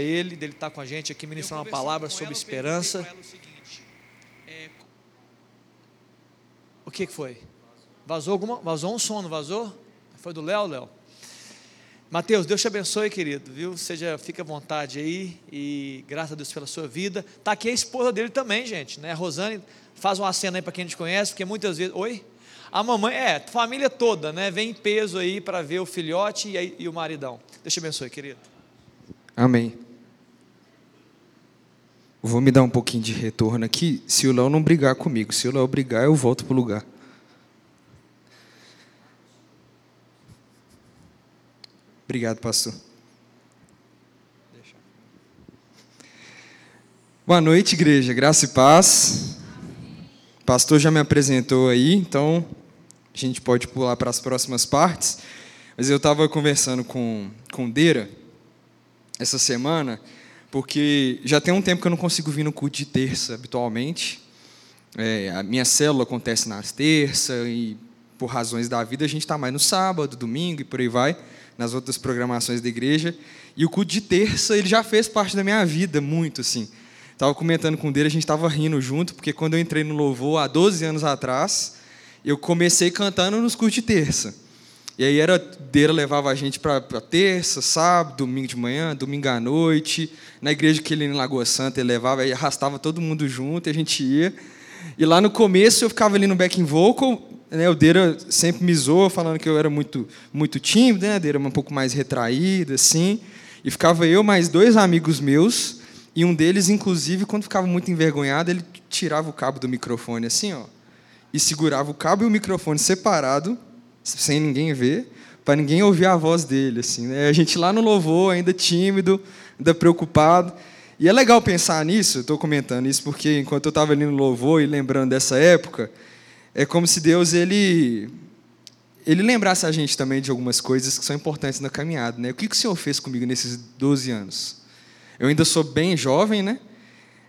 ele, dele estar com a gente aqui ministrando uma palavra sobre esperança. É, o que, que foi? Vazou alguma? Vazou um som, não vazou? Foi do Léo, Léo? Mateus, Deus te abençoe, querido, viu? Seja, fica à vontade aí e graças a Deus pela sua vida. Tá aqui a esposa dele também, gente, né? A Rosane, faz uma cena aí para quem a gente conhece, porque muitas vezes, oi? A mamãe, é, família toda, né? Vem em peso aí para ver o filhote e, e o maridão. Deus te abençoe, querido. Amém. Vou me dar um pouquinho de retorno aqui, se o Léo não brigar comigo. Se o Léo brigar, eu volto para o lugar. Obrigado, pastor. Boa noite, igreja. Graça e paz. O pastor já me apresentou aí, então a gente pode pular para as próximas partes. Mas eu estava conversando com, com Deira essa semana, porque já tem um tempo que eu não consigo vir no culto de terça habitualmente. É, a minha célula acontece nas terças e por razões da vida a gente está mais no sábado, domingo e por aí vai nas outras programações da igreja. E o culto de terça, ele já fez parte da minha vida, muito assim. Estava comentando com ele, a gente estava rindo junto, porque quando eu entrei no louvor, há 12 anos atrás, eu comecei cantando nos cultos de terça. E aí era Deira levava a gente para terça, sábado, domingo de manhã, domingo à noite. Na igreja que ele em Lagoa Santa, ele levava e arrastava todo mundo junto, e a gente ia. E lá no começo eu ficava ali no backing vocal, né, o Deira sempre me zoou, falando que eu era muito, muito tímido, né? Deira um pouco mais retraída, assim. E ficava eu mais dois amigos meus, e um deles, inclusive, quando ficava muito envergonhado, ele tirava o cabo do microfone assim, ó, e segurava o cabo e o microfone separado, sem ninguém ver, para ninguém ouvir a voz dele, assim. Né? A gente lá no louvor, ainda tímido, ainda preocupado. E é legal pensar nisso, estou comentando isso porque enquanto eu estava ali no louvor e lembrando dessa época, é como se Deus ele ele lembrasse a gente também de algumas coisas que são importantes na caminhada, né? O que, que o Senhor fez comigo nesses 12 anos? Eu ainda sou bem jovem, né?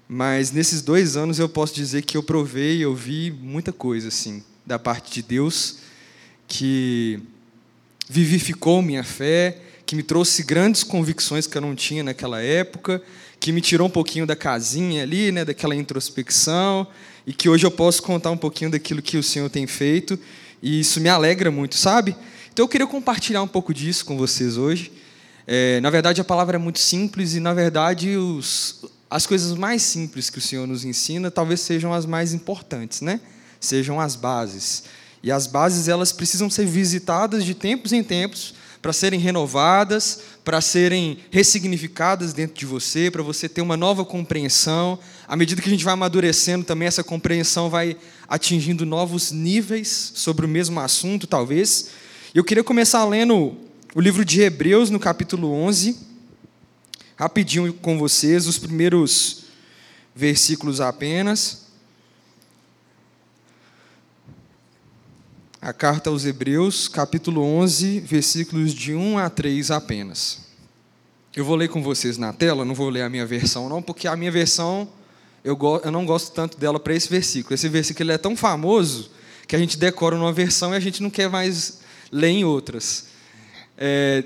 Mas nesses dois anos eu posso dizer que eu provei, eu vi muita coisa assim da parte de Deus que vivificou minha fé, que me trouxe grandes convicções que eu não tinha naquela época, que me tirou um pouquinho da casinha ali, né, daquela introspecção, e que hoje eu posso contar um pouquinho daquilo que o Senhor tem feito, e isso me alegra muito, sabe? Então eu queria compartilhar um pouco disso com vocês hoje. É, na verdade, a palavra é muito simples, e na verdade, os, as coisas mais simples que o Senhor nos ensina talvez sejam as mais importantes, né? Sejam as bases. E as bases, elas precisam ser visitadas de tempos em tempos para serem renovadas, para serem ressignificadas dentro de você, para você ter uma nova compreensão. À medida que a gente vai amadurecendo, também essa compreensão vai atingindo novos níveis sobre o mesmo assunto, talvez. Eu queria começar lendo o livro de Hebreus, no capítulo 11, rapidinho com vocês, os primeiros versículos apenas. A carta aos Hebreus, capítulo 11, versículos de 1 a 3 apenas. Eu vou ler com vocês na tela, não vou ler a minha versão não, porque a minha versão eu, eu não gosto tanto dela para esse versículo. Esse versículo é tão famoso que a gente decora numa versão e a gente não quer mais ler em outras. É,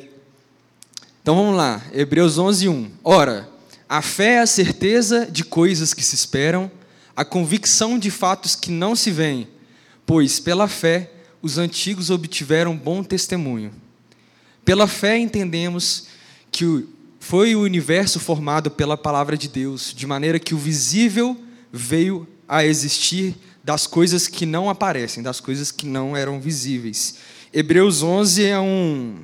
então vamos lá, Hebreus 11, 1. Ora, a fé é a certeza de coisas que se esperam, a convicção de fatos que não se veem, pois pela fé os antigos obtiveram bom testemunho. Pela fé entendemos que foi o universo formado pela palavra de Deus, de maneira que o visível veio a existir das coisas que não aparecem, das coisas que não eram visíveis. Hebreus 11 é um,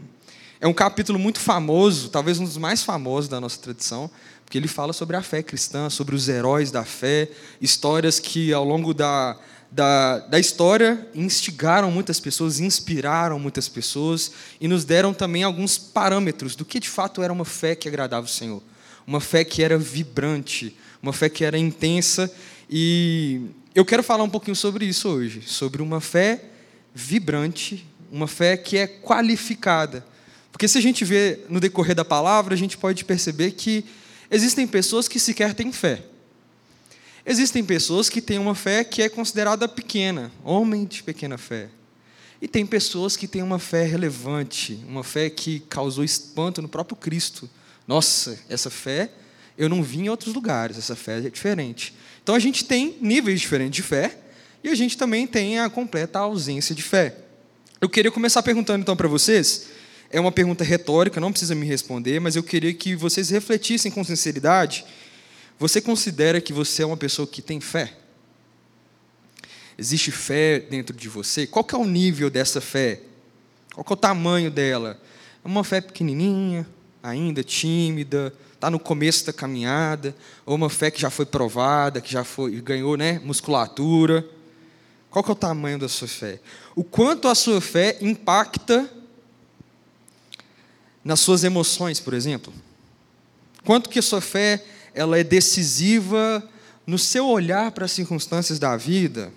é um capítulo muito famoso, talvez um dos mais famosos da nossa tradição, porque ele fala sobre a fé cristã, sobre os heróis da fé, histórias que ao longo da, da, da história instigaram muitas pessoas, inspiraram muitas pessoas e nos deram também alguns parâmetros do que de fato era uma fé que agradava o Senhor. Uma fé que era vibrante, uma fé que era intensa. E eu quero falar um pouquinho sobre isso hoje, sobre uma fé vibrante, uma fé que é qualificada. Porque se a gente vê no decorrer da palavra, a gente pode perceber que existem pessoas que sequer têm fé. Existem pessoas que têm uma fé que é considerada pequena, homem de pequena fé. E tem pessoas que têm uma fé relevante, uma fé que causou espanto no próprio Cristo, Nossa, essa fé eu não vi em outros lugares, essa fé é diferente. Então a gente tem níveis diferentes de fé e a gente também tem a completa ausência de fé. Eu queria começar perguntando então para vocês, é uma pergunta retórica, não precisa me responder, mas eu queria que vocês refletissem com sinceridade. Você considera que você é uma pessoa que tem fé? Existe fé dentro de você? Qual que é o nível dessa fé? Qual que é o tamanho dela? É uma fé pequenininha, ainda tímida, está no começo da caminhada, ou uma fé que já foi provada, que já foi ganhou, né, musculatura. Qual que é o tamanho da sua fé? O quanto a sua fé impacta nas suas emoções, por exemplo? Quanto que a sua fé ela é decisiva no seu olhar para as circunstâncias da vida?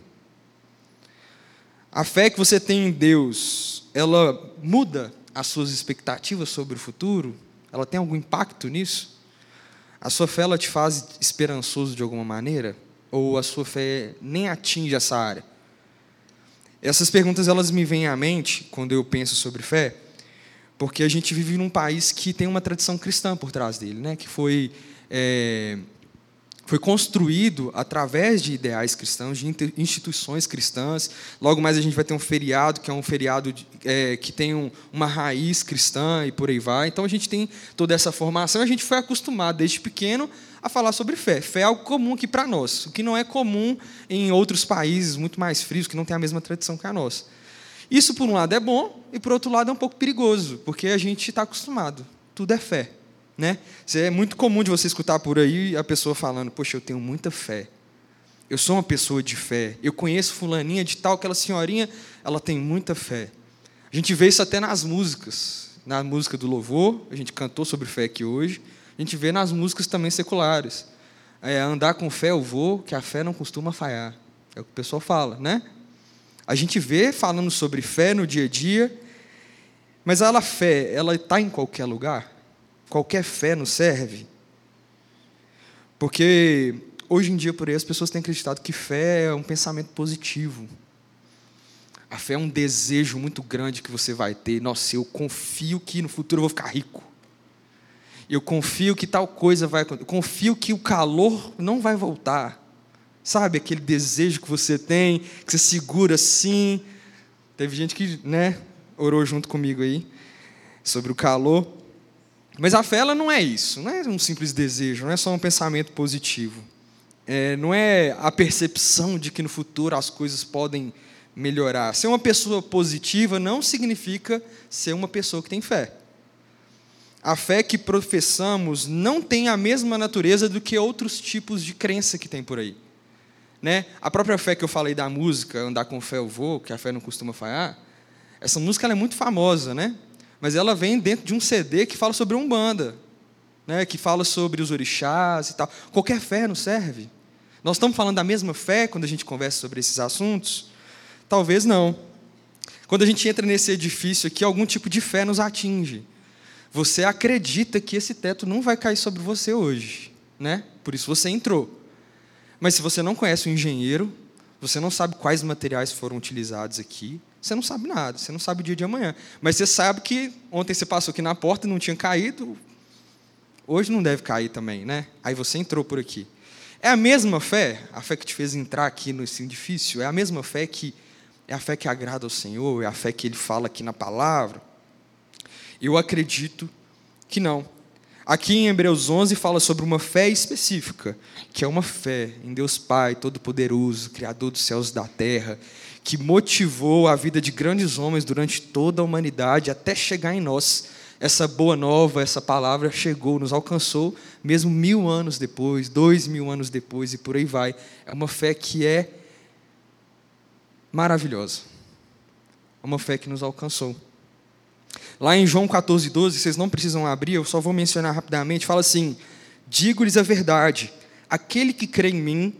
A fé que você tem em Deus, ela muda as suas expectativas sobre o futuro? Ela tem algum impacto nisso? A sua fé ela te faz esperançoso de alguma maneira? Ou a sua fé nem atinge essa área? Essas perguntas elas me vêm à mente quando eu penso sobre fé, porque a gente vive num país que tem uma tradição cristã por trás dele, né? que foi é, foi construído através de ideais cristãos, de instituições cristãs. Logo mais a gente vai ter um feriado, que é um feriado de, é, que tem um, uma raiz cristã e por aí vai. Então a gente tem toda essa formação. A gente foi acostumado desde pequeno a falar sobre fé. Fé é algo comum aqui para nós, o que não é comum em outros países muito mais frios, que não têm a mesma tradição que a nossa. Isso, por um lado, é bom, e por outro lado, é um pouco perigoso, porque a gente está acostumado. Tudo é fé. Né? É muito comum de você escutar por aí a pessoa falando: Poxa, eu tenho muita fé. Eu sou uma pessoa de fé. Eu conheço fulaninha de tal, aquela senhorinha, ela tem muita fé. A gente vê isso até nas músicas. Na música do louvor, a gente cantou sobre fé aqui hoje. A gente vê nas músicas também seculares. É, andar com fé eu vou, que a fé não costuma falhar. É o que o pessoal fala, né? A gente vê falando sobre fé no dia a dia, mas ela fé, ela está em qualquer lugar? Qualquer fé nos serve? Porque hoje em dia, por aí, as pessoas têm acreditado que fé é um pensamento positivo. A fé é um desejo muito grande que você vai ter. Nossa, eu confio que no futuro eu vou ficar rico. Eu confio que tal coisa vai acontecer. Eu confio que o calor não vai voltar. Sabe aquele desejo que você tem, que você segura assim. Teve gente que, né, orou junto comigo aí sobre o calor. Mas a fé ela não é isso, não é um simples desejo, não é só um pensamento positivo. É, não é a percepção de que no futuro as coisas podem melhorar. Ser uma pessoa positiva não significa ser uma pessoa que tem fé. A fé que professamos não tem a mesma natureza do que outros tipos de crença que tem por aí. Né? A própria fé que eu falei da música, andar com fé eu vou, que a fé não costuma falhar, essa música é muito famosa, né? Mas ela vem dentro de um CD que fala sobre Umbanda, né, que fala sobre os orixás e tal. Qualquer fé não serve. Nós estamos falando da mesma fé quando a gente conversa sobre esses assuntos? Talvez não. Quando a gente entra nesse edifício aqui, algum tipo de fé nos atinge. Você acredita que esse teto não vai cair sobre você hoje, né? Por isso você entrou. Mas se você não conhece o engenheiro, você não sabe quais materiais foram utilizados aqui, você não sabe nada, você não sabe o dia de amanhã. Mas você sabe que ontem você passou aqui na porta e não tinha caído, hoje não deve cair também, né? Aí você entrou por aqui. É a mesma fé, a fé que te fez entrar aqui nesse edifício, é a mesma fé que é a fé que agrada ao Senhor, é a fé que ele fala aqui na palavra. Eu acredito que não. Aqui em Hebreus 11 fala sobre uma fé específica, que é uma fé em Deus Pai Todo-Poderoso, Criador dos céus e da terra, que motivou a vida de grandes homens durante toda a humanidade até chegar em nós. Essa boa nova, essa palavra chegou, nos alcançou, mesmo mil anos depois, dois mil anos depois e por aí vai. É uma fé que é maravilhosa. É uma fé que nos alcançou. Lá em João 14, 12, vocês não precisam abrir, eu só vou mencionar rapidamente, fala assim: Digo-lhes a verdade, aquele que crê em mim,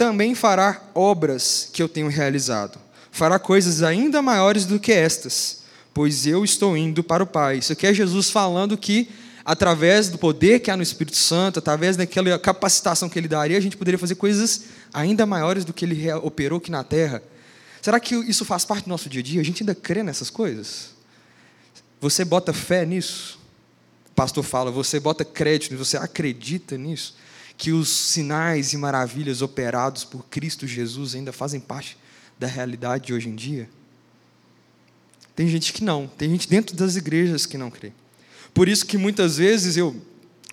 também fará obras que eu tenho realizado. Fará coisas ainda maiores do que estas, pois eu estou indo para o Pai. Isso aqui é Jesus falando que, através do poder que há no Espírito Santo, através daquela capacitação que ele daria, a gente poderia fazer coisas ainda maiores do que ele operou aqui na terra. Será que isso faz parte do nosso dia a dia? A gente ainda crê nessas coisas? Você bota fé nisso? A pastor fala, você bota crédito, você acredita nisso? Que os sinais e maravilhas operados por Cristo Jesus ainda fazem parte da realidade de hoje em dia? Tem gente que não, tem gente dentro das igrejas que não crê. Por isso que muitas vezes eu,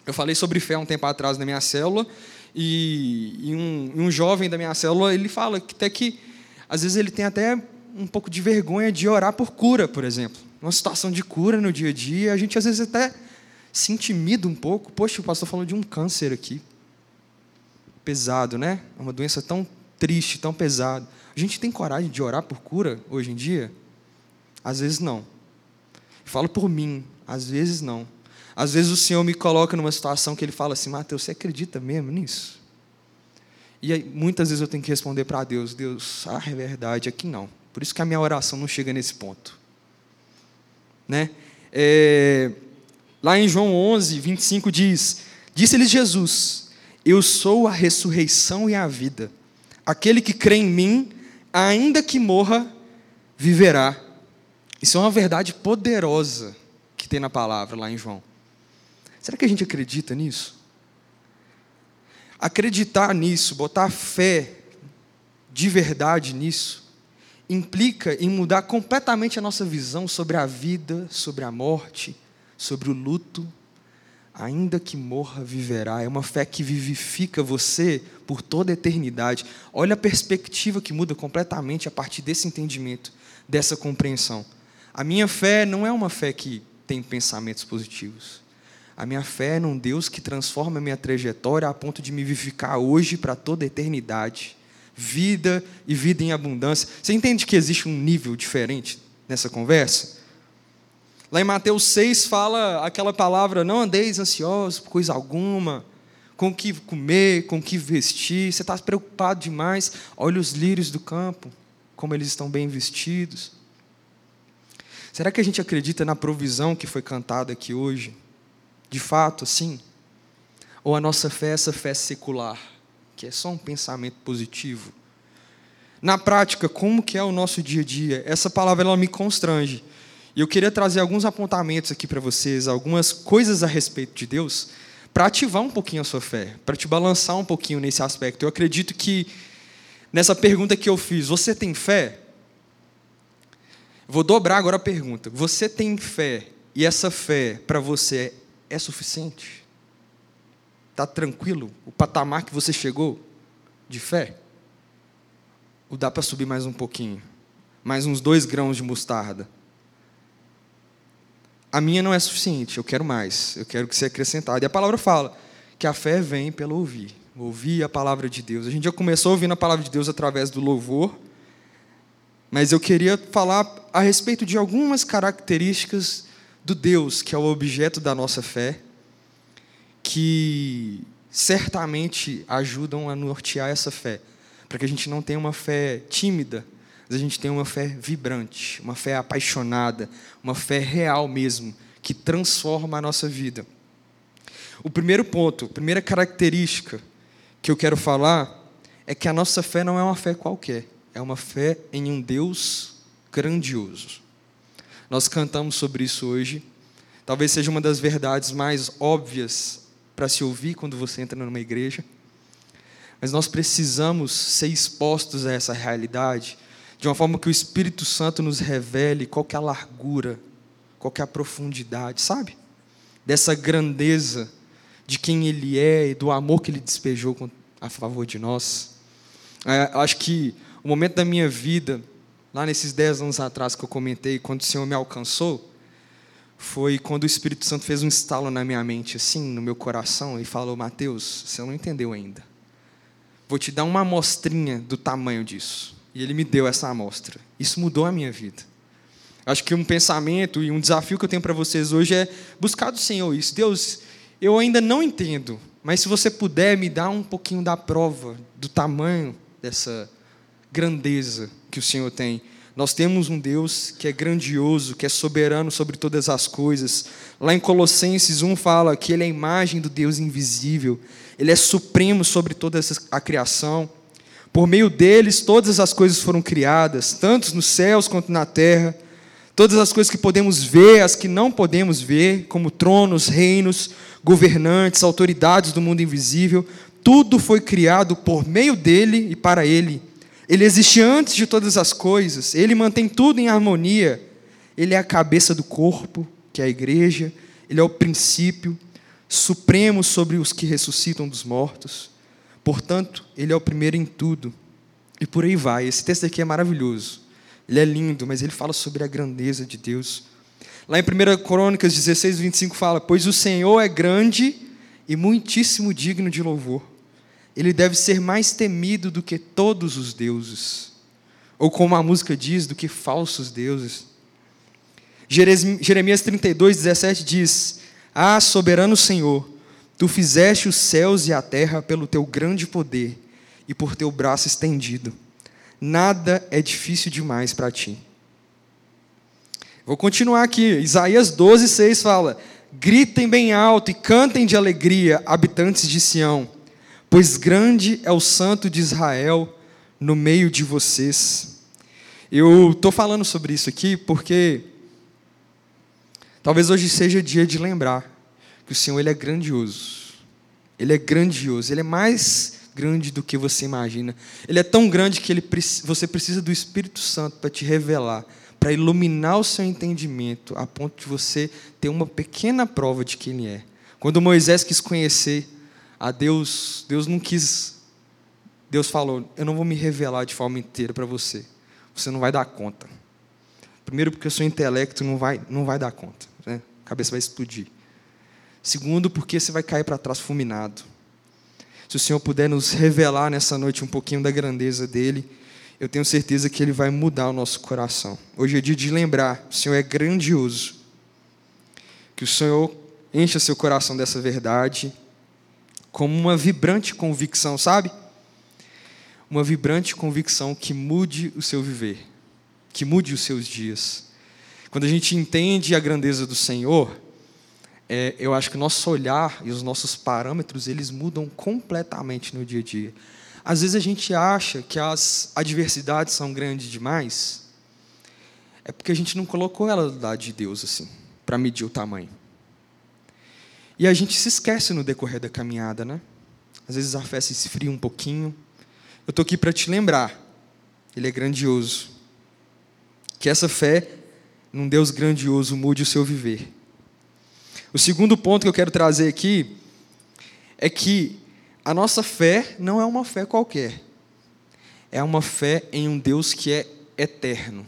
eu falei sobre fé um tempo atrás na minha célula, e, e, um, um jovem da minha célula, ele fala que até que, às vezes ele tem até um pouco de vergonha de orar por cura, por exemplo. Uma situação de cura no dia a dia, a gente às vezes até se intimida um pouco. Poxa, o pastor falou de um câncer aqui. Pesado, né? É uma doença tão triste, tão pesada. A gente tem coragem de orar por cura hoje em dia? Às vezes não. falo por mim, às vezes não. Às vezes o Senhor me coloca numa situação que Ele fala assim, Mateus, você acredita mesmo nisso? E aí, muitas vezes eu tenho que responder para Deus, Deus, ah, é verdade, aqui não. Por isso que a minha oração não chega nesse ponto. Né? É, lá em João 11, 25 diz, Disse-lhes Jesus, eu sou a ressurreição e a vida. Aquele que crê em mim, ainda que morra, viverá. Isso é uma verdade poderosa que tem na palavra lá em João. Será que a gente acredita nisso? Acreditar nisso, botar fé de verdade nisso, implica em mudar completamente a nossa visão sobre a vida, sobre a morte, sobre o luto. Ainda que morra, viverá. É uma fé que vivifica você por toda a eternidade. Olha a perspectiva que muda completamente a partir desse entendimento, dessa compreensão. A minha fé não é uma fé que tem pensamentos positivos. A minha fé é num Deus que transforma a minha trajetória a ponto de me vivificar hoje para toda a eternidade. Vida e vida em abundância. Você entende que existe um nível diferente nessa conversa? Lá em Mateus 6 fala aquela palavra: não andeis ansiosos por coisa alguma, com o que comer, com o que vestir. Você está preocupado demais. Olha os lírios do campo, como eles estão bem vestidos. Será que a gente acredita na provisão que foi cantada aqui hoje? De fato, sim? Ou a nossa fé é essa fé secular, que é só um pensamento positivo? Na prática, como que é o nosso dia a dia? Essa palavra ela me constrange. E eu queria trazer alguns apontamentos aqui para vocês, algumas coisas a respeito de Deus, para ativar um pouquinho a sua fé, para te balançar um pouquinho nesse aspecto. Eu acredito que nessa pergunta que eu fiz, você tem fé? Vou dobrar agora a pergunta. Você tem fé e essa fé para você é suficiente? Está tranquilo o patamar que você chegou de fé? Ou dá para subir mais um pouquinho? Mais uns dois grãos de mostarda? A minha não é suficiente, eu quero mais, eu quero que seja acrescentado. E a palavra fala que a fé vem pelo ouvir, ouvir a palavra de Deus. A gente já começou ouvindo a palavra de Deus através do louvor, mas eu queria falar a respeito de algumas características do Deus que é o objeto da nossa fé, que certamente ajudam a nortear essa fé, para que a gente não tenha uma fé tímida, mas a gente tenha uma fé vibrante, uma fé apaixonada, uma fé real mesmo, que transforma a nossa vida. O primeiro ponto, a primeira característica que eu quero falar é que a nossa fé não é uma fé qualquer, é uma fé em um Deus grandioso. Nós cantamos sobre isso hoje. Talvez seja uma das verdades mais óbvias para se ouvir quando você entra numa igreja. Mas nós precisamos ser expostos a essa realidade de uma forma que o Espírito Santo nos revele qual é a largura, qual é a profundidade, sabe? Dessa grandeza de quem Ele é e do amor que Ele despejou a favor de nós. É, acho que o momento da minha vida lá nesses dez anos atrás que eu comentei, quando o Senhor me alcançou, foi quando o Espírito Santo fez um estalo na minha mente, assim, no meu coração, e falou: Mateus, você não entendeu ainda. Vou te dar uma amostrinha do tamanho disso. E ele me deu essa amostra. Isso mudou a minha vida. Acho que um pensamento e um desafio que eu tenho para vocês hoje é buscar do Senhor isso. Deus, eu ainda não entendo, mas se você puder me dar um pouquinho da prova do tamanho dessa grandeza que o Senhor tem. Nós temos um Deus que é grandioso, que é soberano sobre todas as coisas. Lá em Colossenses 1 fala que Ele é a imagem do Deus invisível, Ele é supremo sobre toda a criação. Por meio deles, todas as coisas foram criadas, tanto nos céus quanto na terra, Todas as coisas que podemos ver, as que não podemos ver, como tronos, reinos, governantes, autoridades do mundo invisível, tudo foi criado por meio dele e para ele. Ele existe antes de todas as coisas, ele mantém tudo em harmonia. Ele é a cabeça do corpo, que é a igreja, ele é o princípio supremo sobre os que ressuscitam dos mortos. Portanto, ele é o primeiro em tudo. E por aí vai. Esse texto aqui é maravilhoso. Ele é lindo, mas ele fala sobre a grandeza de Deus. Lá em 1 Crônicas 16, 25 fala: Pois o Senhor é grande e muitíssimo digno de louvor. Ele deve ser mais temido do que todos os deuses. Ou como a música diz, do que falsos deuses. Jeremias 32, 17 diz: Ah, soberano Senhor, tu fizeste os céus e a terra pelo teu grande poder e por teu braço estendido nada é difícil demais para ti. Vou continuar aqui. Isaías 12, 6 fala: Gritem bem alto e cantem de alegria, habitantes de Sião, pois grande é o santo de Israel no meio de vocês. Eu estou falando sobre isso aqui porque talvez hoje seja dia de lembrar que o Senhor ele é grandioso. Ele é grandioso, ele é mais grande do que você imagina. Ele é tão grande que ele, você precisa do Espírito Santo para te revelar, para iluminar o seu entendimento, a ponto de você ter uma pequena prova de quem ele é. Quando Moisés quis conhecer a Deus, Deus não quis. Deus falou: Eu não vou me revelar de forma inteira para você. Você não vai dar conta. Primeiro, porque o seu intelecto não vai, não vai dar conta. Né? A cabeça vai explodir. Segundo, porque você vai cair para trás fulminado. Se o Senhor puder nos revelar nessa noite um pouquinho da grandeza dele, eu tenho certeza que ele vai mudar o nosso coração. Hoje é dia de lembrar: o Senhor é grandioso. Que o Senhor encha seu coração dessa verdade, como uma vibrante convicção, sabe? Uma vibrante convicção que mude o seu viver, que mude os seus dias. Quando a gente entende a grandeza do Senhor, é, eu acho que o nosso olhar e os nossos parâmetros eles mudam completamente no dia a dia. Às vezes a gente acha que as adversidades são grandes demais, é porque a gente não colocou ela do lado de Deus assim, para medir o tamanho. E a gente se esquece no decorrer da caminhada, né? Às vezes a fé se esfria um pouquinho. Eu estou aqui para te lembrar, Ele é grandioso. Que essa fé num Deus grandioso mude o seu viver. O segundo ponto que eu quero trazer aqui é que a nossa fé não é uma fé qualquer. É uma fé em um Deus que é eterno.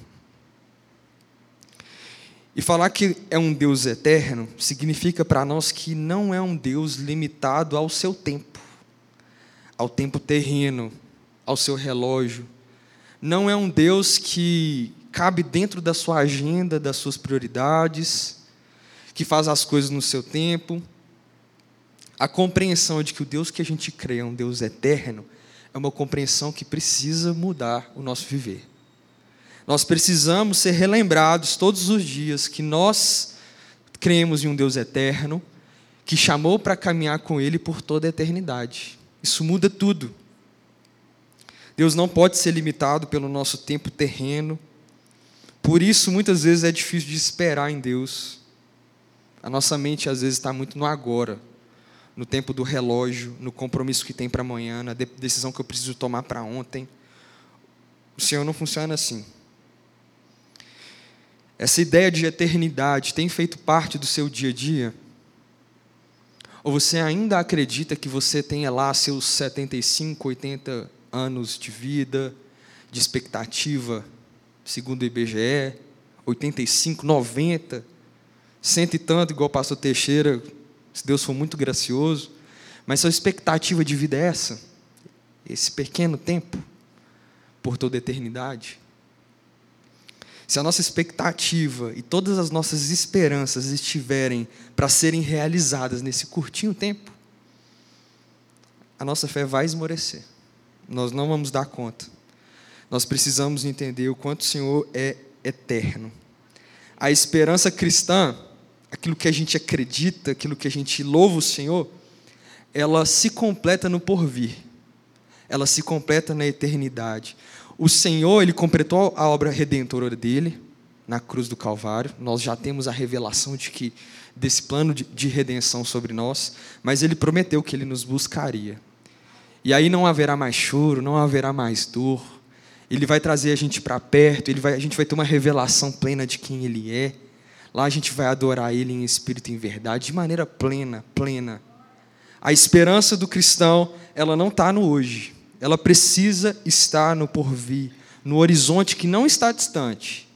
E falar que é um Deus eterno significa para nós que não é um Deus limitado ao seu tempo, ao tempo terreno, ao seu relógio. Não é um Deus que cabe dentro da sua agenda, das suas prioridades que faz as coisas no seu tempo. A compreensão de que o Deus que a gente crê é um Deus eterno é uma compreensão que precisa mudar o nosso viver. Nós precisamos ser relembrados todos os dias que nós cremos em um Deus eterno, que chamou para caminhar com Ele por toda a eternidade. Isso muda tudo. Deus não pode ser limitado pelo nosso tempo terreno. Por isso, muitas vezes é difícil de esperar em Deus. A nossa mente às vezes está muito no agora, no tempo do relógio, no compromisso que tem para amanhã, na decisão que eu preciso tomar para ontem. O Senhor não funciona assim. Essa ideia de eternidade tem feito parte do seu dia a dia? Ou você ainda acredita que você tenha lá seus 75, 80 anos de vida, de expectativa, segundo o IBGE, 85, 90? Cento e tanto, igual o pastor Teixeira, se Deus for muito gracioso, mas sua expectativa de vida é essa? Esse pequeno tempo, por toda a eternidade? Se a nossa expectativa e todas as nossas esperanças estiverem para serem realizadas nesse curtinho tempo, a nossa fé vai esmorecer. Nós não vamos dar conta. Nós precisamos entender o quanto o Senhor é eterno. A esperança cristã aquilo que a gente acredita, aquilo que a gente louva o Senhor, ela se completa no porvir. Ela se completa na eternidade. O Senhor, ele completou a obra redentora dele, na cruz do Calvário. Nós já temos a revelação de que desse plano de, de redenção sobre nós, mas ele prometeu que ele nos buscaria. E aí não haverá mais choro, não haverá mais dor. Ele vai trazer a gente para perto, ele vai, a gente vai ter uma revelação plena de quem ele é. Lá a gente vai adorar ele em espírito e em verdade, de maneira plena, plena. A esperança do cristão, ela não está no hoje. Ela precisa estar no porvir, no horizonte que não está distante.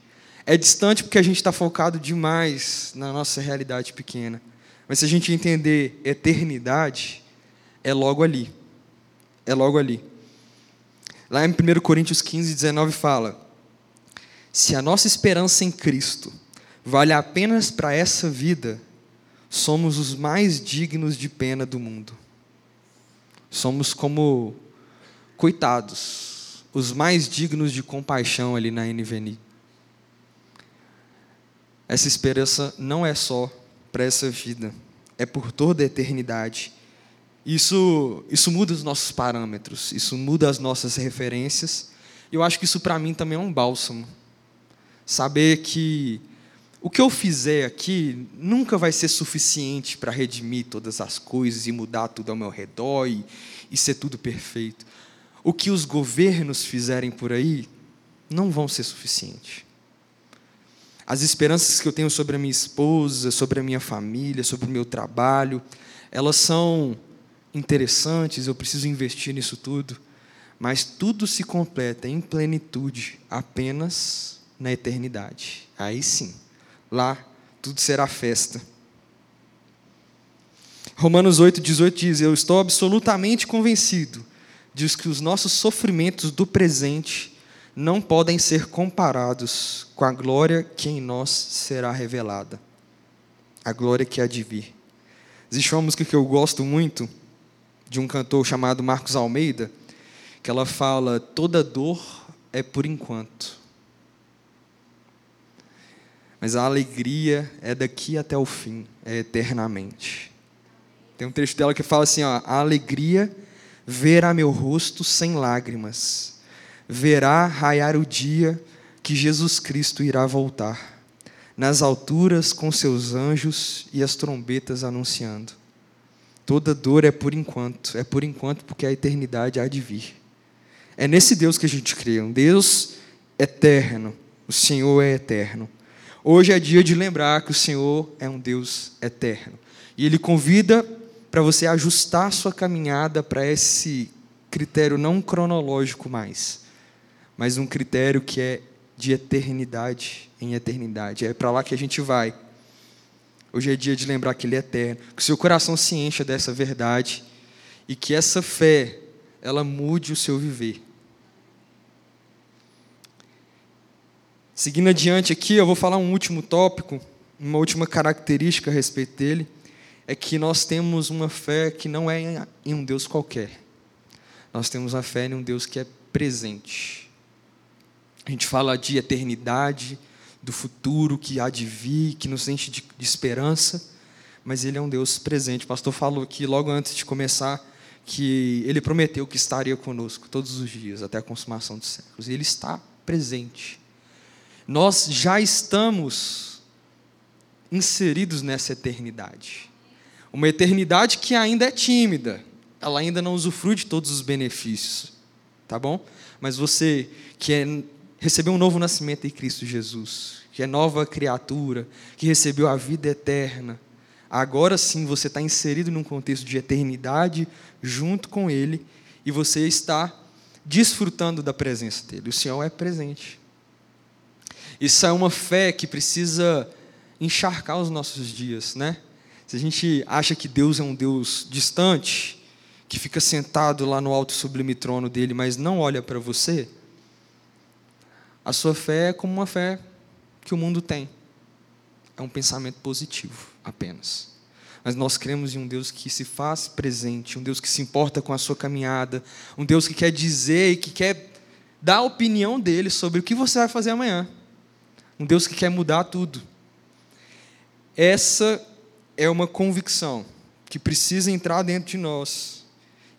É distante porque a gente está focado demais na nossa realidade pequena. Mas se a gente entender eternidade, é logo ali. É logo ali. Lá em 1 Coríntios 15, 19 fala: Se a nossa esperança em Cristo vale apenas para essa vida, somos os mais dignos de pena do mundo. Somos como coitados, os mais dignos de compaixão ali na NVNI. Essa esperança não é só para essa vida, é por toda a eternidade. Isso, isso muda os nossos parâmetros, isso muda as nossas referências. E eu acho que isso para mim também é um bálsamo. Saber que o que eu fizer aqui nunca vai ser suficiente para redimir todas as coisas e mudar tudo ao meu redor e, e ser tudo perfeito. O que os governos fizerem por aí não vão ser suficiente. As esperanças que eu tenho sobre a minha esposa, sobre a minha família, sobre o meu trabalho, elas são interessantes, eu preciso investir nisso tudo, mas tudo se completa em plenitude apenas na eternidade. Aí sim lá tudo será festa. Romanos 8, 18 diz: Eu estou absolutamente convencido de que os nossos sofrimentos do presente não podem ser comparados com a glória que em nós será revelada. A glória que há de vir. Existe uma música que eu gosto muito, de um cantor chamado Marcos Almeida, que ela fala: Toda dor é por enquanto mas a alegria é daqui até o fim, é eternamente. Tem um trecho dela que fala assim: ó, a alegria verá meu rosto sem lágrimas, verá raiar o dia que Jesus Cristo irá voltar, nas alturas com seus anjos e as trombetas anunciando. Toda dor é por enquanto, é por enquanto porque a eternidade há de vir. É nesse Deus que a gente crê, um Deus eterno. O Senhor é eterno. Hoje é dia de lembrar que o Senhor é um Deus eterno. E Ele convida para você ajustar sua caminhada para esse critério não cronológico mais, mas um critério que é de eternidade em eternidade. É para lá que a gente vai. Hoje é dia de lembrar que Ele é eterno, que o seu coração se encha dessa verdade e que essa fé ela mude o seu viver. Seguindo adiante aqui, eu vou falar um último tópico, uma última característica a respeito dele, é que nós temos uma fé que não é em um Deus qualquer. Nós temos a fé em um Deus que é presente. A gente fala de eternidade, do futuro que há de vir, que nos enche de, de esperança, mas ele é um Deus presente. O pastor falou aqui logo antes de começar que ele prometeu que estaria conosco todos os dias até a consumação dos séculos. E ele está presente nós já estamos inseridos nessa eternidade. Uma eternidade que ainda é tímida, ela ainda não usufrui de todos os benefícios, tá bom? Mas você que é, recebeu um novo nascimento em Cristo Jesus, que é nova criatura, que recebeu a vida eterna, agora sim você está inserido num contexto de eternidade junto com Ele e você está desfrutando da presença dele. O Senhor é presente. Isso é uma fé que precisa encharcar os nossos dias, né? Se a gente acha que Deus é um Deus distante, que fica sentado lá no alto sublime trono dele, mas não olha para você, a sua fé é como uma fé que o mundo tem. É um pensamento positivo apenas. Mas nós cremos em um Deus que se faz presente, um Deus que se importa com a sua caminhada, um Deus que quer dizer e que quer dar a opinião dele sobre o que você vai fazer amanhã. Um Deus que quer mudar tudo. Essa é uma convicção que precisa entrar dentro de nós.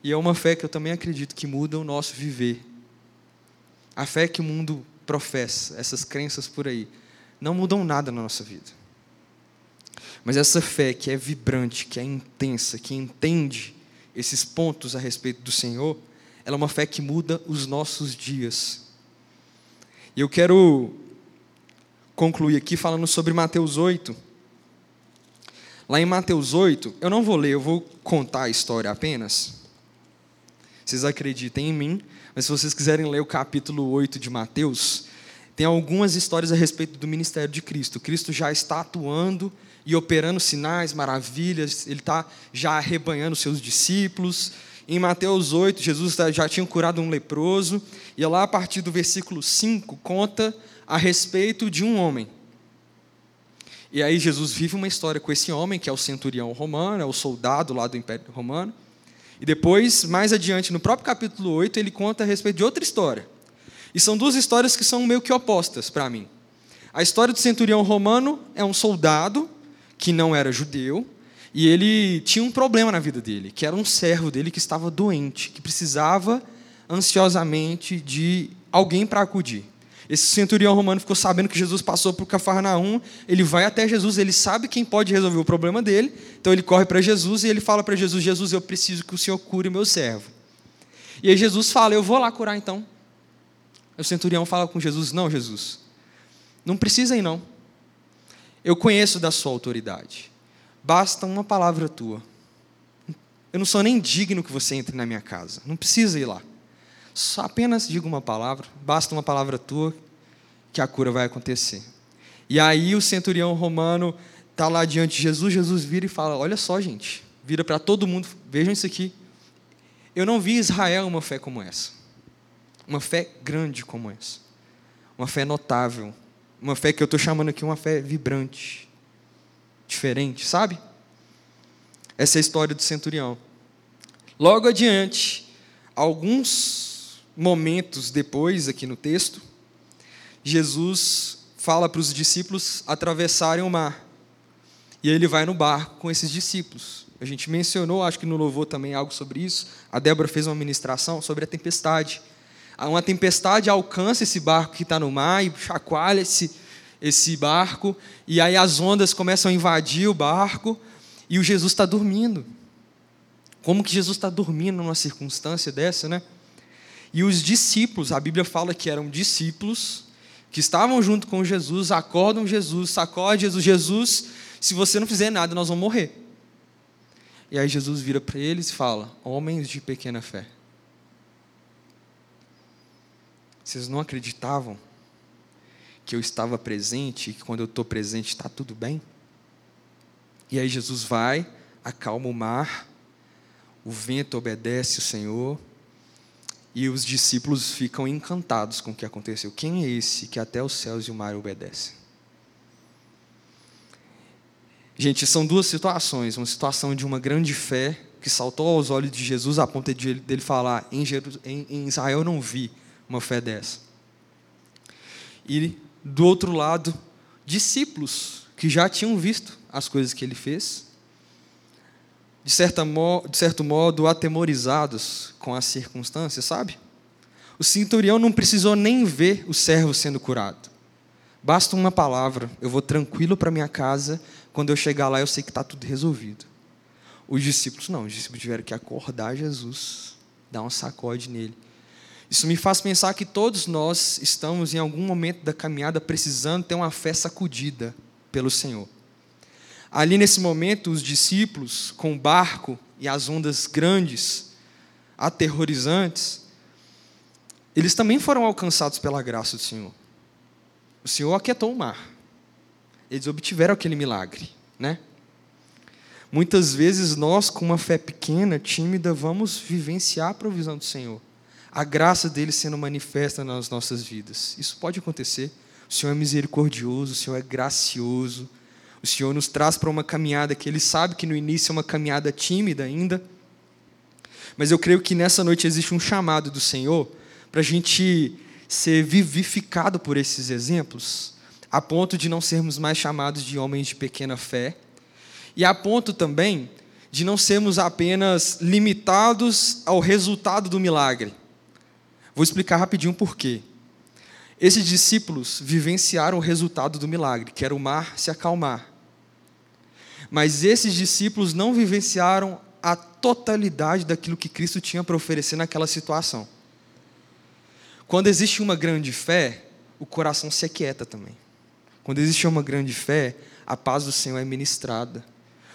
E é uma fé que eu também acredito que muda o nosso viver. A fé que o mundo professa, essas crenças por aí, não mudam nada na nossa vida. Mas essa fé que é vibrante, que é intensa, que entende esses pontos a respeito do Senhor, ela é uma fé que muda os nossos dias. E eu quero concluir aqui falando sobre Mateus 8. Lá em Mateus 8, eu não vou ler, eu vou contar a história apenas. Vocês acreditem em mim, mas se vocês quiserem ler o capítulo 8 de Mateus, tem algumas histórias a respeito do ministério de Cristo. Cristo já está atuando e operando sinais, maravilhas, ele está já arrebanhando seus discípulos. Em Mateus 8, Jesus já tinha curado um leproso, e lá a partir do versículo 5 conta a respeito de um homem. E aí Jesus vive uma história com esse homem, que é o centurião romano, é o soldado lá do Império Romano. E depois, mais adiante, no próprio capítulo 8, ele conta a respeito de outra história. E são duas histórias que são meio que opostas para mim. A história do centurião romano é um soldado que não era judeu, e ele tinha um problema na vida dele, que era um servo dele que estava doente, que precisava ansiosamente de alguém para acudir. Esse centurião romano ficou sabendo que Jesus passou por Cafarnaum, ele vai até Jesus, ele sabe quem pode resolver o problema dele, então ele corre para Jesus e ele fala para Jesus: Jesus, eu preciso que o Senhor cure meu servo. E aí Jesus fala: Eu vou lá curar então. O centurião fala com Jesus: Não, Jesus, não precisa ir não. Eu conheço da sua autoridade. Basta uma palavra tua. Eu não sou nem digno que você entre na minha casa. Não precisa ir lá. Só apenas diga uma palavra, basta uma palavra tua que a cura vai acontecer. E aí o centurião romano está lá diante de Jesus, Jesus vira e fala: Olha só, gente, vira para todo mundo, vejam isso aqui. Eu não vi Israel uma fé como essa, uma fé grande como essa, uma fé notável, uma fé que eu estou chamando aqui uma fé vibrante, diferente, sabe? Essa é a história do centurião. Logo adiante, alguns momentos depois, aqui no texto, Jesus fala para os discípulos atravessarem o mar. E ele vai no barco com esses discípulos. A gente mencionou, acho que no louvor também algo sobre isso. A Débora fez uma ministração sobre a tempestade. Uma tempestade alcança esse barco que está no mar e chacoalha esse, esse barco. E aí as ondas começam a invadir o barco e o Jesus está dormindo. Como que Jesus está dormindo numa circunstância dessa, né? E os discípulos, a Bíblia fala que eram discípulos, que estavam junto com Jesus, acordam Jesus, sacode Jesus, Jesus, se você não fizer nada, nós vamos morrer. E aí Jesus vira para eles e fala: Homens de pequena fé. Vocês não acreditavam que eu estava presente e que quando eu estou presente está tudo bem? E aí Jesus vai, acalma o mar, o vento obedece o Senhor, e os discípulos ficam encantados com o que aconteceu. Quem é esse que até os céus e o mar obedecem? Gente, são duas situações. Uma situação de uma grande fé que saltou aos olhos de Jesus a ponto de dele falar: em, em Israel não vi uma fé dessa. E do outro lado, discípulos que já tinham visto as coisas que ele fez de, certa de certo modo, atemorizados com as circunstâncias, sabe? O centurião não precisou nem ver o servo sendo curado. Basta uma palavra, eu vou tranquilo para minha casa, quando eu chegar lá eu sei que está tudo resolvido. Os discípulos não, os discípulos tiveram que acordar Jesus, dar um sacode nele. Isso me faz pensar que todos nós estamos em algum momento da caminhada precisando ter uma fé sacudida pelo Senhor. Ali nesse momento, os discípulos, com o barco e as ondas grandes, aterrorizantes, eles também foram alcançados pela graça do Senhor. O Senhor aquietou o mar. Eles obtiveram aquele milagre, né? Muitas vezes nós, com uma fé pequena, tímida, vamos vivenciar a provisão do Senhor. A graça dele sendo manifesta nas nossas vidas. Isso pode acontecer. O Senhor é misericordioso, o Senhor é gracioso. O Senhor nos traz para uma caminhada que Ele sabe que no início é uma caminhada tímida ainda. Mas eu creio que nessa noite existe um chamado do Senhor para a gente ser vivificado por esses exemplos, a ponto de não sermos mais chamados de homens de pequena fé, e a ponto também de não sermos apenas limitados ao resultado do milagre. Vou explicar rapidinho por quê. Esses discípulos vivenciaram o resultado do milagre, que era o mar se acalmar. Mas esses discípulos não vivenciaram a totalidade daquilo que Cristo tinha para oferecer naquela situação. Quando existe uma grande fé, o coração se aquieta também. Quando existe uma grande fé, a paz do Senhor é ministrada.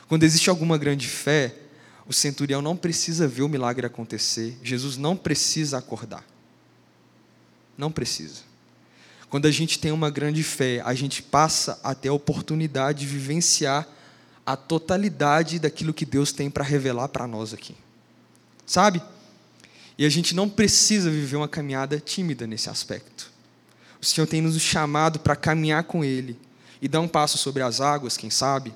Quando existe alguma grande fé, o centurião não precisa ver o milagre acontecer, Jesus não precisa acordar. Não precisa. Quando a gente tem uma grande fé, a gente passa a ter a oportunidade de vivenciar a totalidade daquilo que Deus tem para revelar para nós aqui. Sabe? E a gente não precisa viver uma caminhada tímida nesse aspecto. O Senhor tem nos chamado para caminhar com Ele e dar um passo sobre as águas, quem sabe?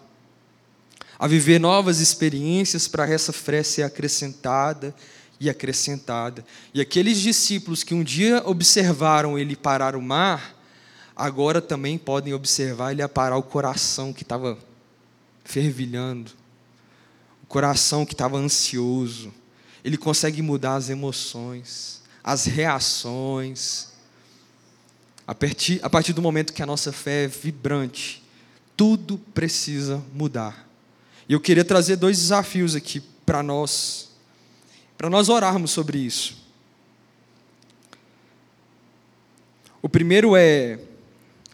A viver novas experiências para essa fé ser acrescentada e acrescentada. E aqueles discípulos que um dia observaram ele parar o mar, agora também podem observar ele a parar o coração que estava fervilhando, o coração que estava ansioso ele consegue mudar as emoções, as reações. A partir, a partir do momento que a nossa fé é vibrante, tudo precisa mudar. E eu queria trazer dois desafios aqui para nós, para nós orarmos sobre isso. O primeiro é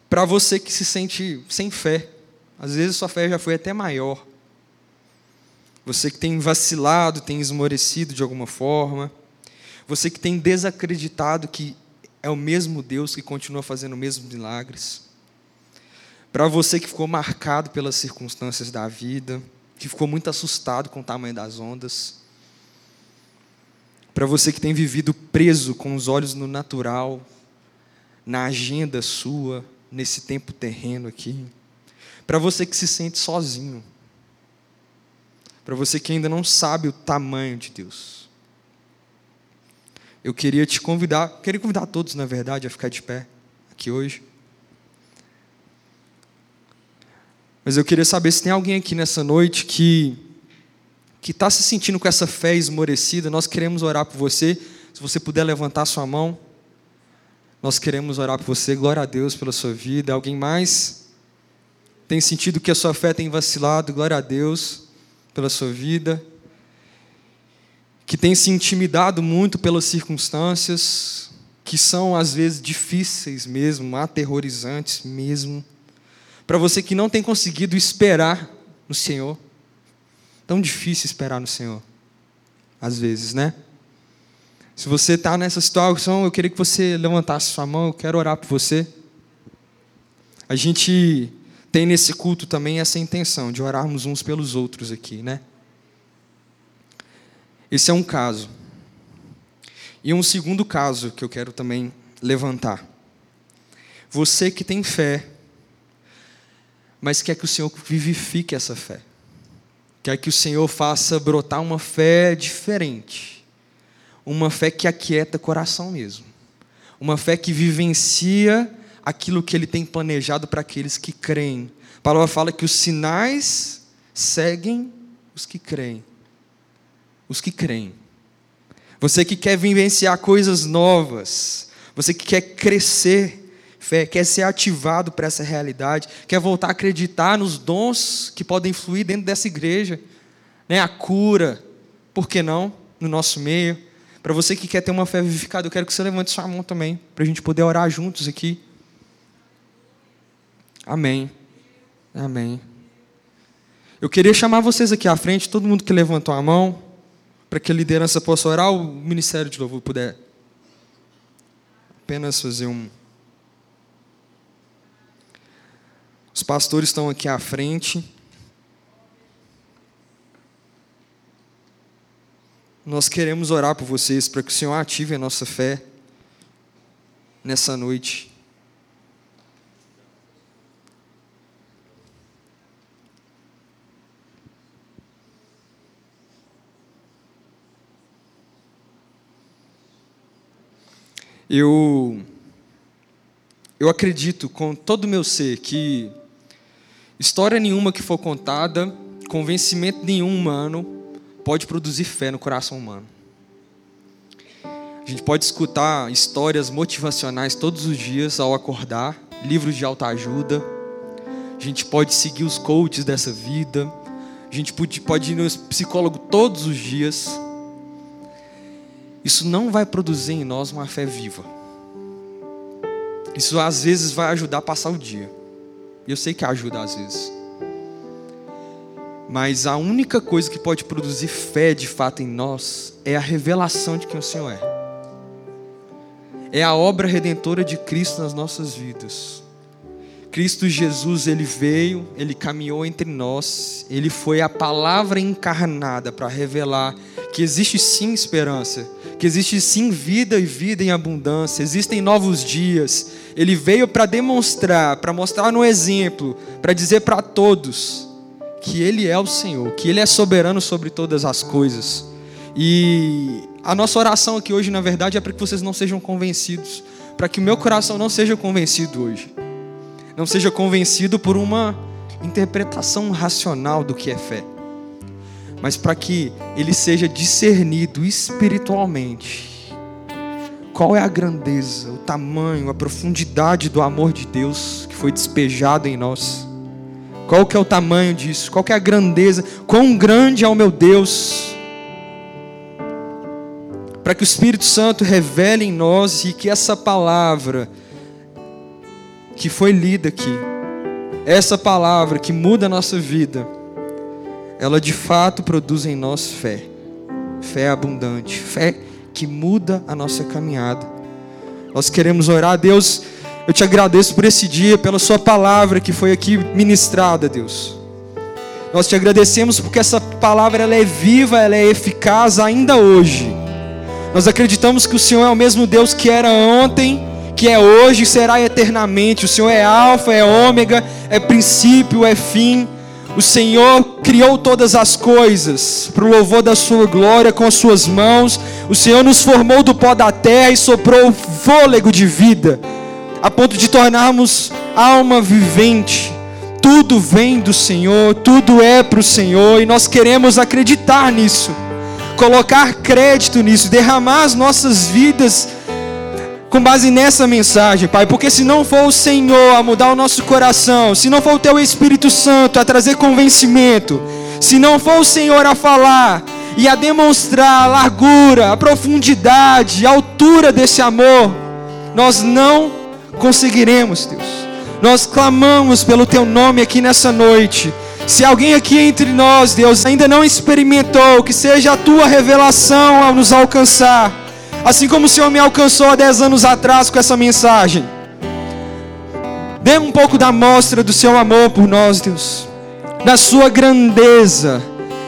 para você que se sente sem fé. Às vezes sua fé já foi até maior. Você que tem vacilado, tem esmorecido de alguma forma. Você que tem desacreditado que é o mesmo Deus que continua fazendo os mesmos milagres. Para você que ficou marcado pelas circunstâncias da vida, que ficou muito assustado com o tamanho das ondas. Para você que tem vivido preso com os olhos no natural, na agenda sua, nesse tempo terreno aqui. Para você que se sente sozinho para você que ainda não sabe o tamanho de Deus. Eu queria te convidar, queria convidar todos, na verdade, a ficar de pé aqui hoje. Mas eu queria saber se tem alguém aqui nessa noite que que está se sentindo com essa fé esmorecida. Nós queremos orar por você. Se você puder levantar sua mão, nós queremos orar por você. Glória a Deus pela sua vida. Alguém mais tem sentido que a sua fé tem vacilado? Glória a Deus pela sua vida, que tem se intimidado muito pelas circunstâncias, que são às vezes difíceis mesmo, aterrorizantes mesmo, para você que não tem conseguido esperar no Senhor. Tão difícil esperar no Senhor, às vezes, né? Se você está nessa situação, eu queria que você levantasse sua mão, eu quero orar por você. A gente tem nesse culto também essa intenção de orarmos uns pelos outros aqui, né? Esse é um caso. E um segundo caso que eu quero também levantar. Você que tem fé, mas quer que o Senhor vivifique essa fé. Quer que o Senhor faça brotar uma fé diferente. Uma fé que aquieta o coração mesmo. Uma fé que vivencia aquilo que ele tem planejado para aqueles que creem. A palavra fala que os sinais seguem os que creem. Os que creem. Você que quer vivenciar coisas novas, você que quer crescer fé, quer ser ativado para essa realidade, quer voltar a acreditar nos dons que podem fluir dentro dessa igreja, né? a cura, por que não, no nosso meio. Para você que quer ter uma fé vivificada, eu quero que você levante sua mão também, para a gente poder orar juntos aqui. Amém. Amém. Eu queria chamar vocês aqui à frente, todo mundo que levantou a mão, para que a liderança possa orar, o ministério de louvor puder apenas fazer um. Os pastores estão aqui à frente. Nós queremos orar por vocês para que o Senhor ative a nossa fé nessa noite. Eu, eu acredito com todo o meu ser que história nenhuma que for contada, convencimento nenhum humano, pode produzir fé no coração humano. A gente pode escutar histórias motivacionais todos os dias ao acordar, livros de autoajuda. A gente pode seguir os coaches dessa vida. A gente pode ir no psicólogo todos os dias. Isso não vai produzir em nós uma fé viva. Isso às vezes vai ajudar a passar o dia. Eu sei que ajuda às vezes. Mas a única coisa que pode produzir fé de fato em nós é a revelação de quem o Senhor é. É a obra redentora de Cristo nas nossas vidas. Cristo Jesus, ele veio, ele caminhou entre nós, ele foi a palavra encarnada para revelar que existe sim esperança, que existe sim vida e vida em abundância, existem novos dias. Ele veio para demonstrar, para mostrar no exemplo, para dizer para todos que Ele é o Senhor, que Ele é soberano sobre todas as coisas. E a nossa oração aqui hoje, na verdade, é para que vocês não sejam convencidos, para que o meu coração não seja convencido hoje, não seja convencido por uma interpretação racional do que é fé, mas para que ele seja discernido espiritualmente. Qual é a grandeza, o tamanho, a profundidade do amor de Deus que foi despejado em nós? Qual que é o tamanho disso? Qual que é a grandeza? Quão grande é o meu Deus? Para que o Espírito Santo revele em nós e que essa palavra que foi lida aqui, essa palavra que muda a nossa vida, ela de fato produz em nós fé. Fé abundante, fé que muda a nossa caminhada. Nós queremos orar, Deus, eu te agradeço por esse dia, pela Sua palavra que foi aqui ministrada, Deus. Nós te agradecemos porque essa palavra ela é viva, ela é eficaz ainda hoje. Nós acreditamos que o Senhor é o mesmo Deus que era ontem, que é hoje e será eternamente. O Senhor é Alfa, é Ômega, é princípio, é fim. O Senhor criou todas as coisas para o louvor da Sua glória com as Suas mãos. O Senhor nos formou do pó da terra e soprou o fôlego de vida a ponto de tornarmos alma vivente. Tudo vem do Senhor, tudo é para o Senhor e nós queremos acreditar nisso, colocar crédito nisso, derramar as nossas vidas com base nessa mensagem, Pai, porque se não for o Senhor a mudar o nosso coração, se não for o Teu Espírito Santo a trazer convencimento, se não for o Senhor a falar e a demonstrar a largura, a profundidade, a altura desse amor, nós não conseguiremos, Deus. Nós clamamos pelo Teu nome aqui nessa noite. Se alguém aqui entre nós, Deus, ainda não experimentou, que seja a Tua revelação ao nos alcançar, assim como o Senhor me alcançou há dez anos atrás com essa mensagem. Dê um pouco da mostra do Seu amor por nós, Deus, da Sua grandeza.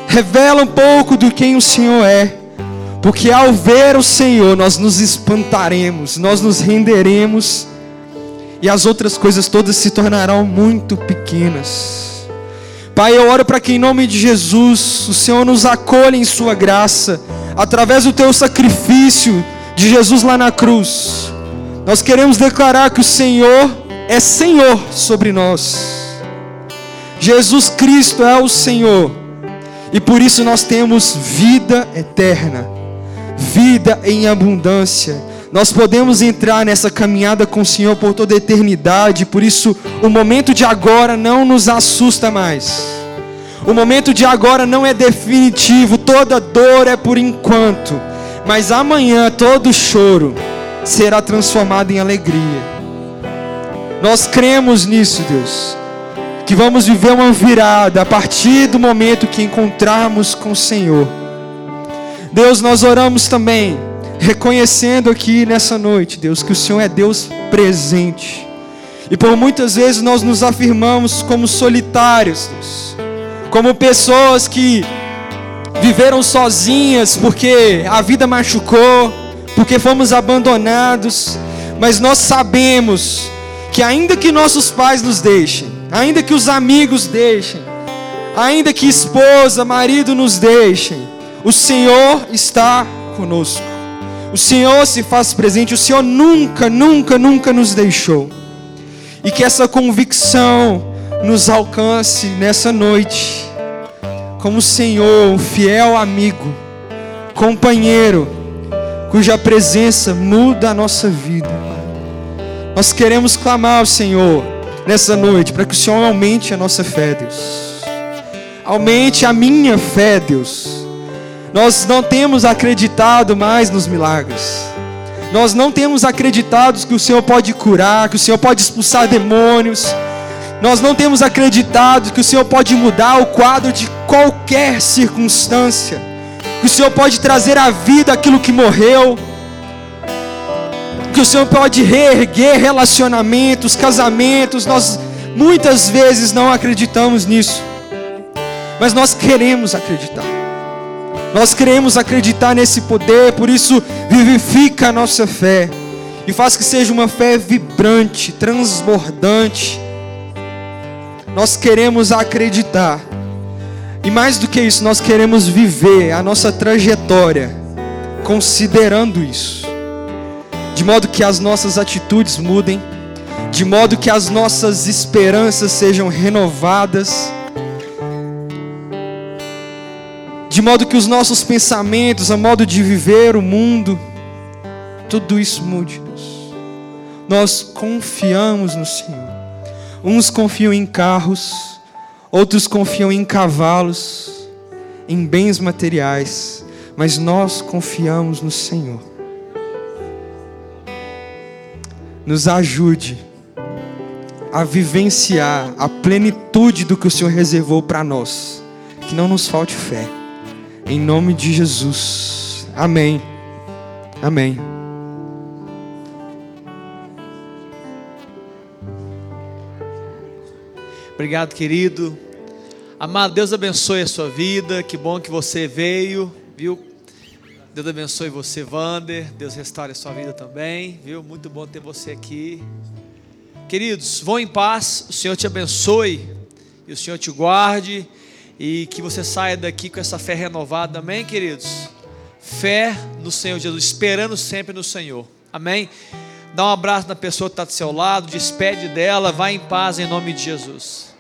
Revela um pouco do quem o Senhor é. Porque ao ver o Senhor, nós nos espantaremos, nós nos renderemos e as outras coisas todas se tornarão muito pequenas. Pai, eu oro para que em nome de Jesus o Senhor nos acolha em Sua graça, através do Teu sacrifício de Jesus lá na cruz. Nós queremos declarar que o Senhor é Senhor sobre nós. Jesus Cristo é o Senhor, e por isso nós temos vida eterna, vida em abundância nós podemos entrar nessa caminhada com o Senhor por toda a eternidade, por isso o momento de agora não nos assusta mais. O momento de agora não é definitivo, toda dor é por enquanto, mas amanhã todo choro será transformado em alegria. Nós cremos nisso, Deus, que vamos viver uma virada a partir do momento que encontrarmos com o Senhor. Deus, nós oramos também reconhecendo aqui nessa noite, Deus, que o Senhor é Deus presente. E por muitas vezes nós nos afirmamos como solitários, Deus, como pessoas que viveram sozinhas porque a vida machucou, porque fomos abandonados, mas nós sabemos que ainda que nossos pais nos deixem, ainda que os amigos deixem, ainda que esposa, marido nos deixem, o Senhor está conosco. O Senhor se faz presente, o Senhor nunca, nunca, nunca nos deixou. E que essa convicção nos alcance nessa noite, como Senhor, um fiel amigo, companheiro, cuja presença muda a nossa vida. Nós queremos clamar ao Senhor nessa noite para que o Senhor aumente a nossa fé, Deus. Aumente a minha fé, Deus. Nós não temos acreditado mais nos milagres. Nós não temos acreditado que o Senhor pode curar, que o Senhor pode expulsar demônios. Nós não temos acreditado que o Senhor pode mudar o quadro de qualquer circunstância. Que o Senhor pode trazer à vida aquilo que morreu. Que o Senhor pode reerguer relacionamentos, casamentos. Nós muitas vezes não acreditamos nisso. Mas nós queremos acreditar. Nós queremos acreditar nesse poder, por isso vivifica a nossa fé e faz que seja uma fé vibrante, transbordante. Nós queremos acreditar. E mais do que isso, nós queremos viver a nossa trajetória considerando isso. De modo que as nossas atitudes mudem, de modo que as nossas esperanças sejam renovadas de modo que os nossos pensamentos, a modo de viver o mundo, tudo isso mude. Nós confiamos no Senhor. Uns confiam em carros, outros confiam em cavalos, em bens materiais, mas nós confiamos no Senhor. Nos ajude a vivenciar a plenitude do que o Senhor reservou para nós, que não nos falte fé. Em nome de Jesus. Amém. Amém. Obrigado, querido. Amado, Deus abençoe a sua vida. Que bom que você veio, viu? Deus abençoe você, Vander. Deus restaure a sua vida também, viu? Muito bom ter você aqui. Queridos, vão em paz. O Senhor te abençoe e o Senhor te guarde e que você saia daqui com essa fé renovada, amém, queridos? Fé no Senhor Jesus, esperando sempre no Senhor, amém? Dá um abraço na pessoa que está do seu lado, despede dela, vá em paz em nome de Jesus.